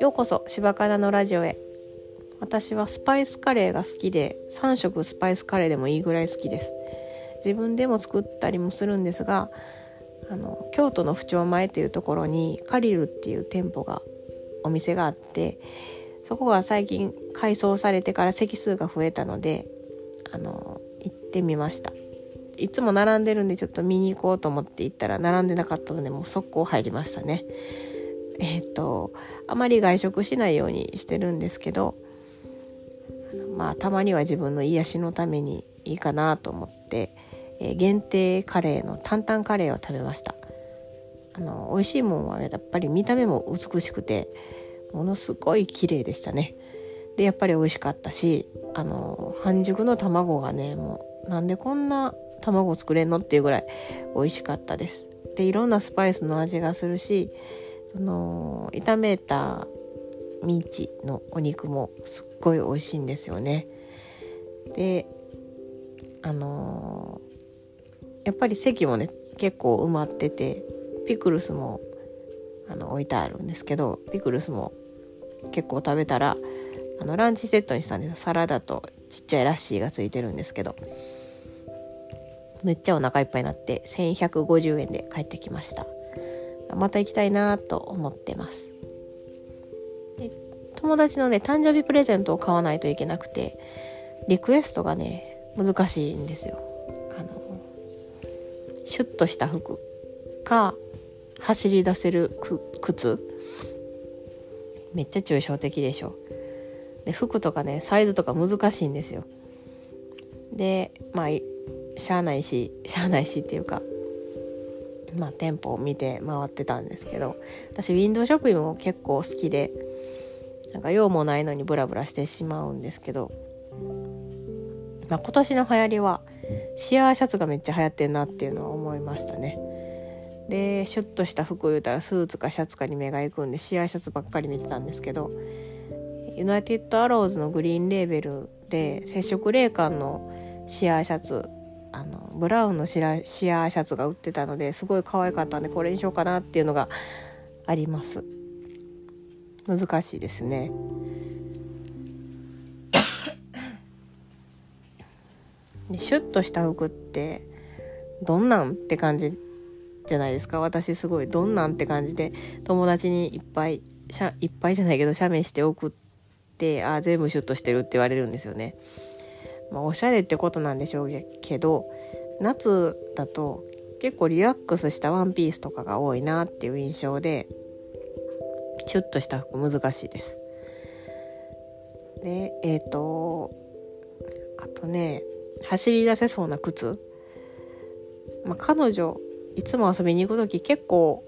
ようこそ柴かなのラジオへ。私はスパイスカレーが好きで3食スパイスカレーでもいいぐらい好きです。自分でも作ったりもするんですがあの京都の府庁前というところにカリルっていう店舗がお店があってそこが最近改装されてから席数が増えたのであの行ってみました。いつも並んでるんでちょっと見に行こうと思って行ったら並んでなかったのでもう速攻入りましたね。えっ、とあまり外食しないようにしてるんですけどまあたまには自分の癒しのためにいいかなと思って、えー、限定カレーの担々カレーを食べました。あの美味しいもんはやっぱり見た目も美しくてものすごい綺麗でしたね。でやっぱり美味しかったしあの半熟の卵がねもうなんでこんな卵作れんの？っていうぐらい美味しかったです。でいろんなスパイスの味がするしその炒めたミンチのお肉もすっごい美味しいんですよね。であのー、やっぱり席もね結構埋まっててピクルスもあの置いてあるんですけどピクルスも結構食べたらあのランチセットにしたんですサラダとちっちゃいラッシーがついてるんですけど。めっちゃお腹いっぱいになって1150円で帰ってきました。また行きたいなと思ってます。友達のね誕生日プレゼントを買わないといけなくてリクエストがね難しいんですよ。あのシュッとした服か走り出せる靴。めっちゃ抽象的でしょ。で服とかねサイズとか難しいんですよ。でまあしゃあないししゃあないしっていうかまあ店舗を見て回ってたんですけど私ウィンドウショッピングも結構好きでなんか用もないのにブラブラしてしまうんですけど、まあ、今年の流行りはシアーシャツがめっちゃ流行ってんなっていうのは思いましたね。でシュッとした服を言うたらスーツかシャツかに目が行くんでシアーシャツばっかり見てたんですけどユナイテッドアローズのグリーンレーベルで接触冷感のシアーシャツあのブラウンのシアーシャツが売ってたのですごい可愛かったんでこれにしようかなっていうのがあります。難しいですね。シュッとした服ってどんなんって感じじゃないですか？私すごいどんなんって感じで友達にいっぱいしゃいっぱいじゃないけど写メして送ってあ全部シュッとしてるって言われるんですよね。まあ、おしゃれってことなんでしょうけど夏だと結構リラックスしたワンピースとかが多いなっていう印象でシュッとした服難しいです。でえっ、ー、とあとね走り出せそうな靴、まあ、彼女いつも遊びに行く時結構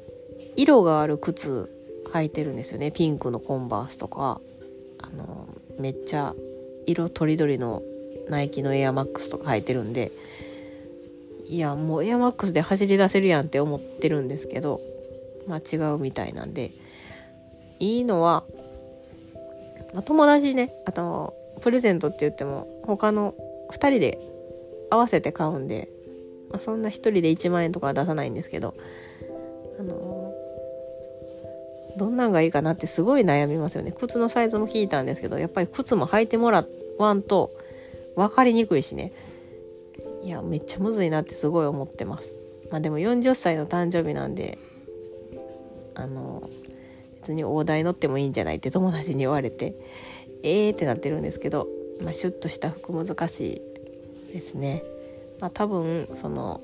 色がある靴履いてるんですよねピンクのコンバースとかあのめっちゃ色とりどりのナイキのエアマックスとか履いてるんでいやもうエアマックスで走り出せるやんって思ってるんですけどまあ違うみたいなんでいいのは、まあ、友達ねあとプレゼントって言っても他の2人で合わせて買うんで、まあ、そんな1人で1万円とかは出さないんですけどあのどんなんがいいかなってすごい悩みますよね。靴のサイズも聞いたんですけどやっぱり靴も履いてもらわんと分かりにくいしね。いやめっちゃむずいなってすごい思ってます。まあでも40歳の誕生日なんであの別に大台乗ってもいいんじゃないって友達に言われてえーってなってるんですけど、まあ、シュッとした服難しいですね。まあ多分その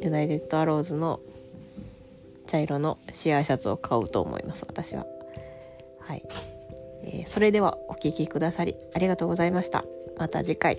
ユナイテッドアローズの茶色のシアーシャツを買うと思います私は。はい、えー、それではお聴きくださりありがとうございました。また次回。